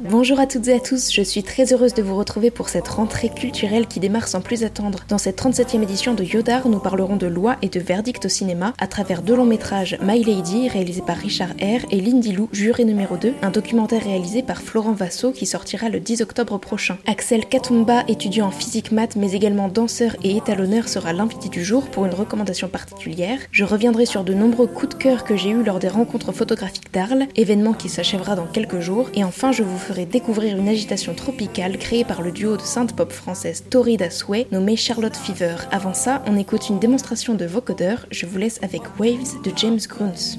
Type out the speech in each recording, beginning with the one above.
Bonjour à toutes et à tous, je suis très heureuse de vous retrouver pour cette rentrée culturelle qui démarre sans plus attendre. Dans cette 37e édition de Yodar, nous parlerons de loi et de verdict au cinéma à travers deux longs métrages My Lady, réalisé par Richard R, et Lindy Lou, juré numéro 2, un documentaire réalisé par Florent Vassot qui sortira le 10 octobre prochain. Axel Katumba, étudiant en physique maths mais également danseur et étalonneur, sera l'invité du jour pour une recommandation particulière. Je reviendrai sur de nombreux coups de cœur que j'ai eus lors des rencontres photographique d'Arles, événement qui s'achèvera dans quelques jours, et enfin je vous ferai découvrir une agitation tropicale créée par le duo de sainte pop française Torrida Sway nommé Charlotte Fever. Avant ça, on écoute une démonstration de vocodeur, je vous laisse avec Waves de James Gruns.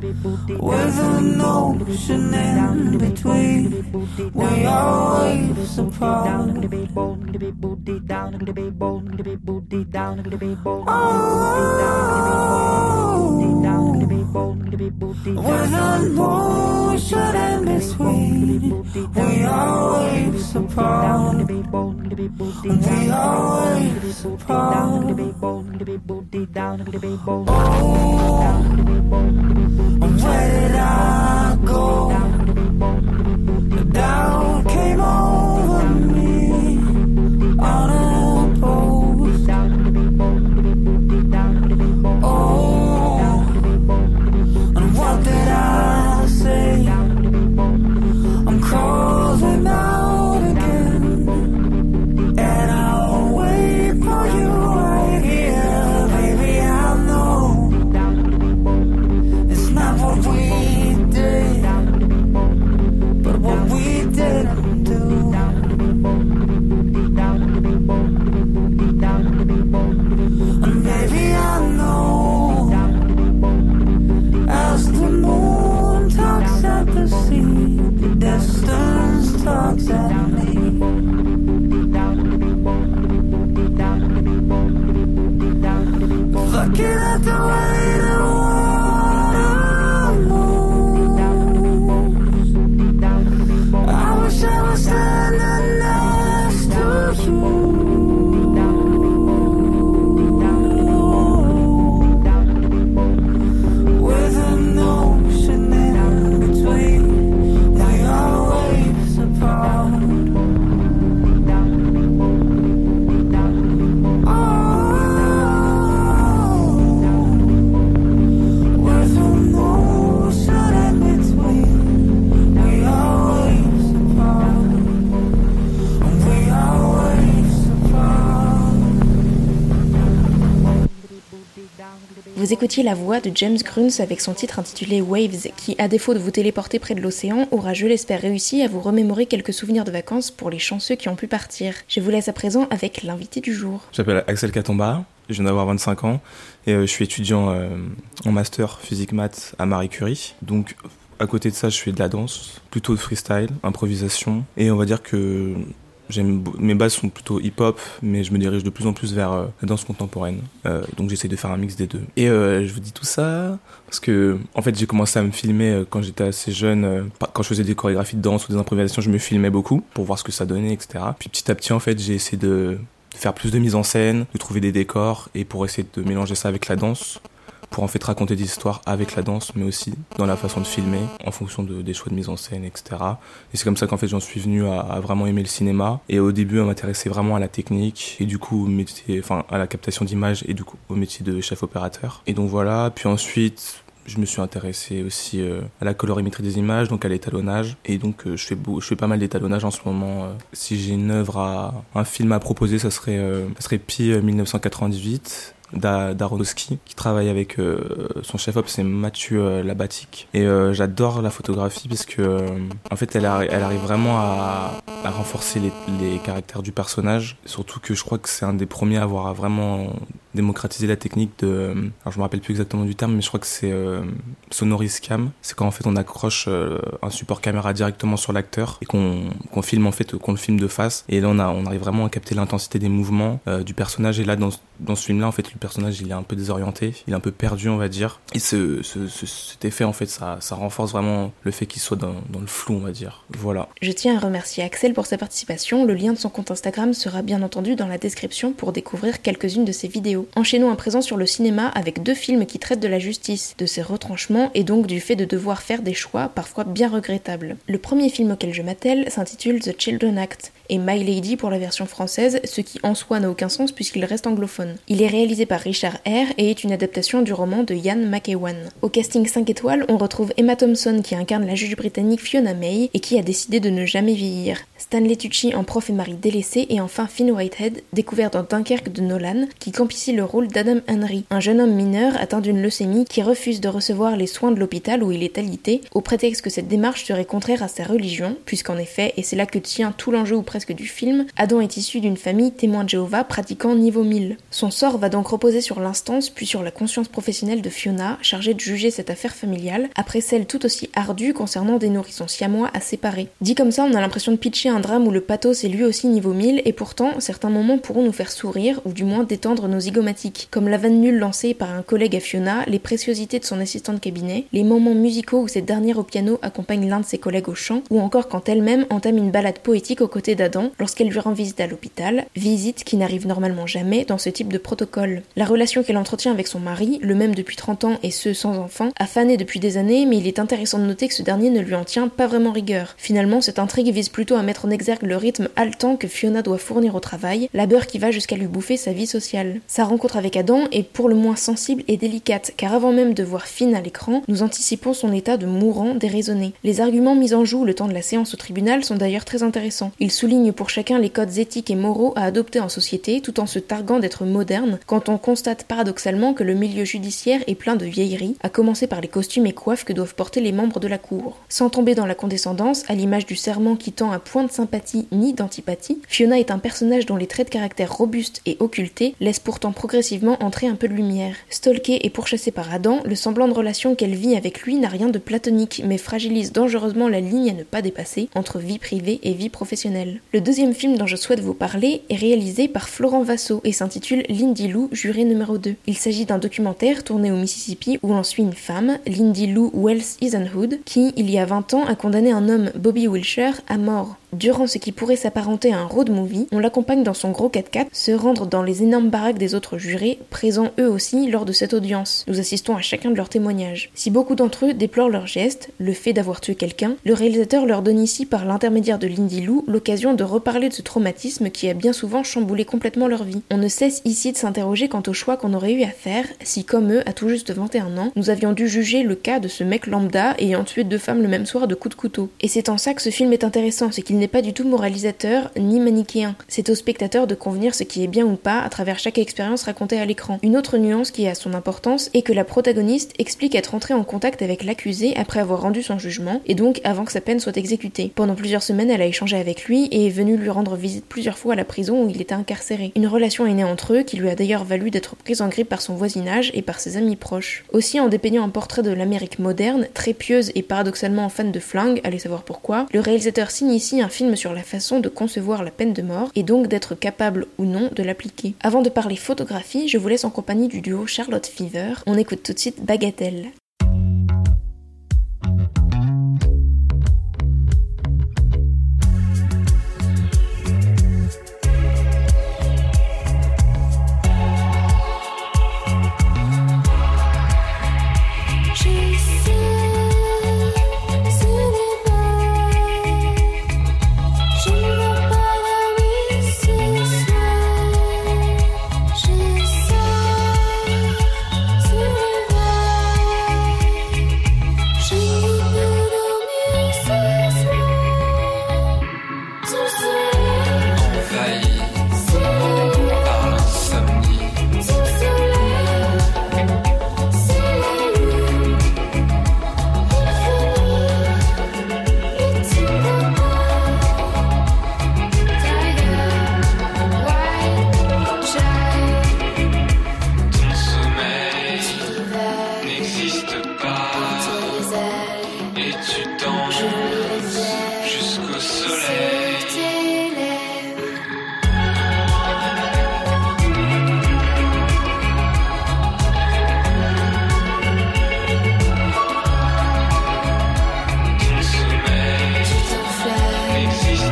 with an ocean in between, we are waves apart. With an ocean in between, we are waves apart. We are waves apart. Oh, where did I go? Vous écoutiez la voix de James Gruns avec son titre intitulé Waves, qui, à défaut de vous téléporter près de l'océan, aura, je l'espère, réussi à vous remémorer quelques souvenirs de vacances pour les chanceux qui ont pu partir. Je vous laisse à présent avec l'invité du jour. Je m'appelle Axel Katomba, je viens d'avoir 25 ans et euh, je suis étudiant euh, en master physique maths à Marie Curie. Donc à côté de ça, je fais de la danse, plutôt de freestyle, improvisation et on va dire que j'aime mes bases sont plutôt hip-hop, mais je me dirige de plus en plus vers euh, la danse contemporaine. Euh, donc j'essaie de faire un mix des deux. Et euh, je vous dis tout ça parce que en fait j'ai commencé à me filmer quand j'étais assez jeune. quand je faisais des chorégraphies de danse ou des improvisations, je me filmais beaucoup pour voir ce que ça donnait, etc. Puis petit à petit en fait j'ai essayé de faire plus de mise en scène, de trouver des décors et pour essayer de mélanger ça avec la danse pour en fait raconter des histoires avec la danse, mais aussi dans la façon de filmer, en fonction de, des choix de mise en scène, etc. Et c'est comme ça qu'en fait j'en suis venu à, vraiment aimer le cinéma. Et au début, à m'intéresser vraiment à la technique et du coup au métier, enfin à la captation d'images et du coup au métier de chef opérateur. Et donc voilà. Puis ensuite, je me suis intéressé aussi euh, à la colorimétrie des images, donc à l'étalonnage. Et donc euh, je fais je fais pas mal d'étalonnage en ce moment. euh. Si j'ai une œuvre à, un film à proposer, ça serait, ça serait Pi euh, 1998 d'Aronofsky, qui travaille avec son chef-op, c'est Mathieu Labatique. Et j'adore la photographie parce que, en fait, elle, elle arrive vraiment à, à renforcer les, les, caractères du personnage. Surtout que je crois que c'est un des premiers à avoir vraiment démocratiser la technique de alors je me rappelle plus exactement du terme mais je crois que c'est euh, sonoris cam c'est quand en fait on accroche euh, un support caméra directement sur l'acteur et qu'on filme en fait qu'on le filme de face et là on a on arrive vraiment à capter l'intensité des mouvements euh, du personnage et là dans dans ce film là en fait personnage il est un peu désorienté il est un peu perdu on va dire. Et ce, ce, cet effet en fait ça ça renforce vraiment le fait qu'il soit dans, dans le flou on va dire. Voilà. Je tiens à remercier Axel pour sa participation. Le lien de son compte Instagram sera bien entendu dans la description pour découvrir quelques-unes de ses vidéos. Enchaînons à présent sur le cinéma avec deux films qui traitent de la justice, de ses retranchements et donc du fait de devoir faire des choix parfois bien regrettables. Le premier film auquel je m'attelle s'intitule The Children Act et My Lady pour la version française, ce qui en soi n'a aucun sens puisqu'il reste anglophone. Il est réalisé par Richard Hare et est une adaptation du roman de Ian McEwan. Au casting 5 étoiles, on retrouve Emma Thompson qui incarne la juge britannique Fiona May et qui a décidé de ne jamais vieillir. Stanley Tucci en prof et mari délaissé et enfin Finn Whitehead, découvert dans Dunkerque de Nolan, qui campe le rôle d'Adam Henry, un jeune homme mineur atteint d'une leucémie qui refuse de recevoir les soins de l'hôpital où il est alité, au prétexte que cette démarche serait contraire à sa religion, puisqu'en effet, et c'est là que tient tout l'enjeu ou presque du film, Adam est issu d'une famille témoin de Jéhovah pratiquant niveau 1000. Son sort va donc reposer sur l'instance puis sur la conscience professionnelle de Fiona, chargée de juger cette affaire familiale, après celle tout aussi ardue concernant des nourrissons siamois à séparer. Dit comme ça, on a l'impression de pitcher un drame où le pathos est lui aussi niveau 1000, et pourtant, certains moments pourront nous faire sourire, ou du moins détendre nos zygomatiques, comme la vanne nulle lancée par un collègue à Fiona, les préciosités de son assistant de cabinet, les moments musicaux où cette dernière au piano accompagne l'un de ses collègues au chant, ou encore quand elle-même entame une balade poétique aux côtés d'Adam lorsqu'elle lui rend visite à l'hôpital, visite qui n'arrive normalement jamais dans ce type de protocole. La relation qu'elle entretient avec son mari, le même depuis 30 ans et ce sans enfant, a fané depuis des années, mais il est intéressant de noter que ce dernier ne lui en tient pas vraiment rigueur. Finalement, cette intrigue vise plutôt à mettre en exergue le rythme haletant que Fiona doit fournir au travail, labeur qui va jusqu'à lui bouffer sa vie sociale. Sa rencontre avec Adam est pour le moins sensible et délicate, car avant même de voir Finn à l'écran, nous anticipons son état de mourant déraisonné. Les arguments mis en joue le temps de la séance au tribunal sont d'ailleurs très intéressants. Ils pour chacun les codes éthiques et moraux à adopter en société, tout en se targuant d'être moderne, quand on constate paradoxalement que le milieu judiciaire est plein de vieilleries, à commencer par les costumes et coiffes que doivent porter les membres de la cour. Sans tomber dans la condescendance, à l'image du serment qui tend à point de sympathie ni d'antipathie, Fiona est un personnage dont les traits de caractère robustes et occultés laissent pourtant progressivement entrer un peu de lumière. Stalkée et pourchassée par Adam, le semblant de relation qu'elle vit avec lui n'a rien de platonique, mais fragilise dangereusement la ligne à ne pas dépasser entre vie privée et vie professionnelle. Le deuxième film dont je souhaite vous parler est réalisé par Florent Vassaux et s'intitule Lindy Lou, juré numéro 2. Il s'agit d'un documentaire tourné au Mississippi où l'on suit une femme, Lindy Lou Wells Eisenhood, qui, il y a 20 ans, a condamné un homme, Bobby Wilshire, à mort. Durant ce qui pourrait s'apparenter à un road movie, on l'accompagne dans son gros 4x4 se rendre dans les énormes baraques des autres jurés, présents eux aussi lors de cette audience. Nous assistons à chacun de leurs témoignages. Si beaucoup d'entre eux déplorent leur geste, le fait d'avoir tué quelqu'un, le réalisateur leur donne ici, par l'intermédiaire de Lindy Lou, l'occasion de reparler de ce traumatisme qui a bien souvent chamboulé complètement leur vie. On ne cesse ici de s'interroger quant au choix qu'on aurait eu à faire si, comme eux, à tout juste 21 ans, nous avions dû juger le cas de ce mec lambda ayant tué deux femmes le même soir de coups de couteau. Et c'est en ça que ce film est intéressant, c'est qu'il n'est pas du tout moralisateur ni manichéen. C'est au spectateur de convenir ce qui est bien ou pas à travers chaque expérience racontée à l'écran. Une autre nuance qui a son importance est que la protagoniste explique être entrée en contact avec l'accusé après avoir rendu son jugement et donc avant que sa peine soit exécutée. Pendant plusieurs semaines, elle a échangé avec lui et est venue lui rendre visite plusieurs fois à la prison où il était incarcéré. Une relation est née entre eux qui lui a d'ailleurs valu d'être prise en grippe par son voisinage et par ses amis proches. Aussi en dépeignant un portrait de l'Amérique moderne, très pieuse et paradoxalement fan de flingue, allez savoir pourquoi, le réalisateur signe ici un film sur la façon de concevoir la peine de mort et donc d'être capable ou non de l'appliquer. Avant de parler photographie, je vous laisse en compagnie du duo Charlotte Fever. On écoute tout de suite Bagatelle.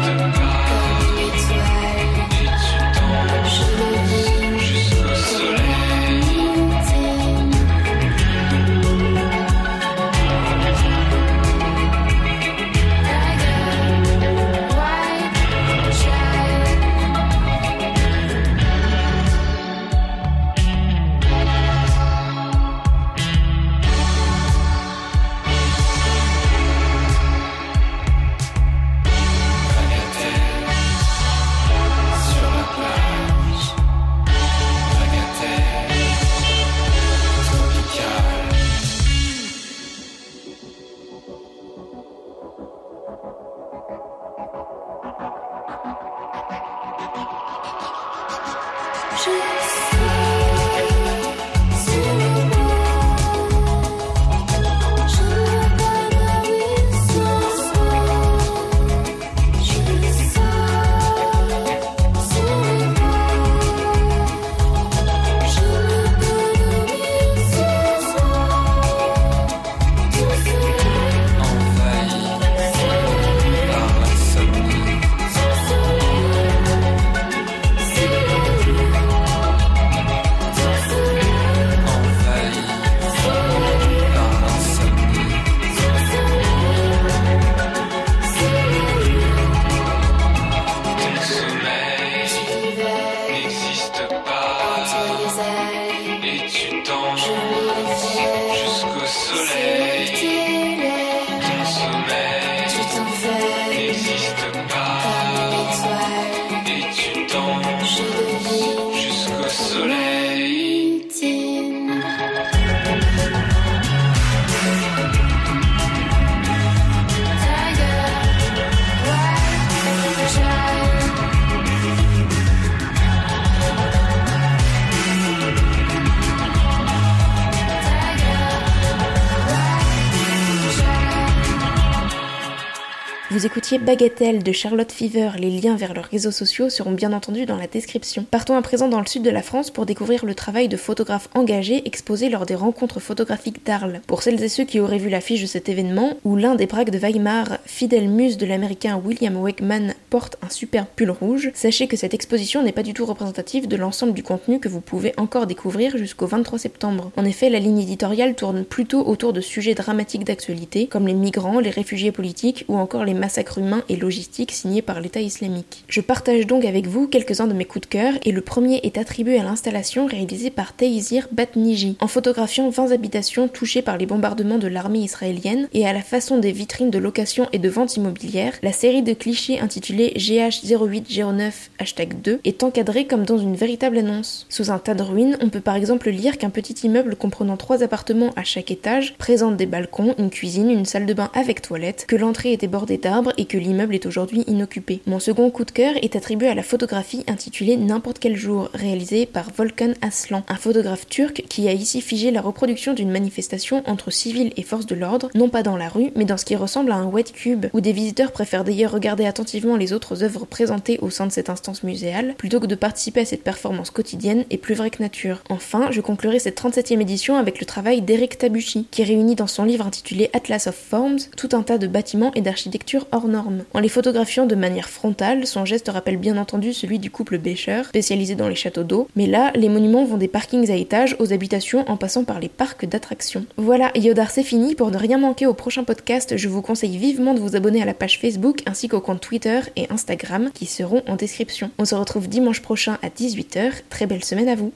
Thank you. Vous écoutiez Bagatelle de Charlotte Fever. Les liens vers leurs réseaux sociaux seront bien entendu dans la description. Partons à présent dans le sud de la France pour découvrir le travail de photographes engagés exposés lors des rencontres photographiques d'Arles. Pour celles et ceux qui auraient vu l'affiche de cet événement, où l'un des braques de Weimar, fidèle muse de l'américain William Wakeman, porte un superbe pull rouge, sachez que cette exposition n'est pas du tout représentative de l'ensemble du contenu que vous pouvez encore découvrir jusqu'au 23 septembre. En effet, la ligne éditoriale tourne plutôt autour de sujets dramatiques d'actualité, comme les migrants, les réfugiés politiques ou encore les massacre humain et logistique signé par l'État islamique. Je partage donc avec vous quelques-uns de mes coups de cœur et le premier est attribué à l'installation réalisée par Teizir Batniji en photographiant 20 habitations touchées par les bombardements de l'armée israélienne et à la façon des vitrines de location et de vente immobilière, la série de clichés intitulée GH0809 2 est encadrée comme dans une véritable annonce. Sous un tas de ruines, on peut par exemple lire qu'un petit immeuble comprenant trois appartements à chaque étage présente des balcons, une cuisine, une salle de bain avec toilette, que l'entrée était bordée d'arbres et que l'immeuble est aujourd'hui inoccupé. Mon second coup de cœur est attribué à la photographie intitulée N'importe quel jour, réalisée par Volkan Aslan, un photographe turc qui a ici figé la reproduction d'une manifestation entre civils et forces de l'ordre, non pas dans la rue, mais dans ce qui ressemble à un wet cube, où des visiteurs préfèrent d'ailleurs regarder attentivement les autres œuvres présentées au sein de cette instance muséale, plutôt que de participer à cette performance quotidienne et plus vraie que nature. Enfin, je conclurai cette 37e édition avec le travail d'Eric Tabucci, qui réunit dans son livre intitulé Atlas of Forms tout un tas de bâtiments et d'architecture hors normes. En les photographiant de manière frontale, son geste rappelle bien entendu celui du couple Bécher, spécialisé dans les châteaux d'eau, mais là, les monuments vont des parkings à étages aux habitations en passant par les parcs d'attractions. Voilà, Yodar c'est fini, pour ne rien manquer au prochain podcast, je vous conseille vivement de vous abonner à la page Facebook ainsi qu'au compte Twitter et Instagram qui seront en description. On se retrouve dimanche prochain à 18h, très belle semaine à vous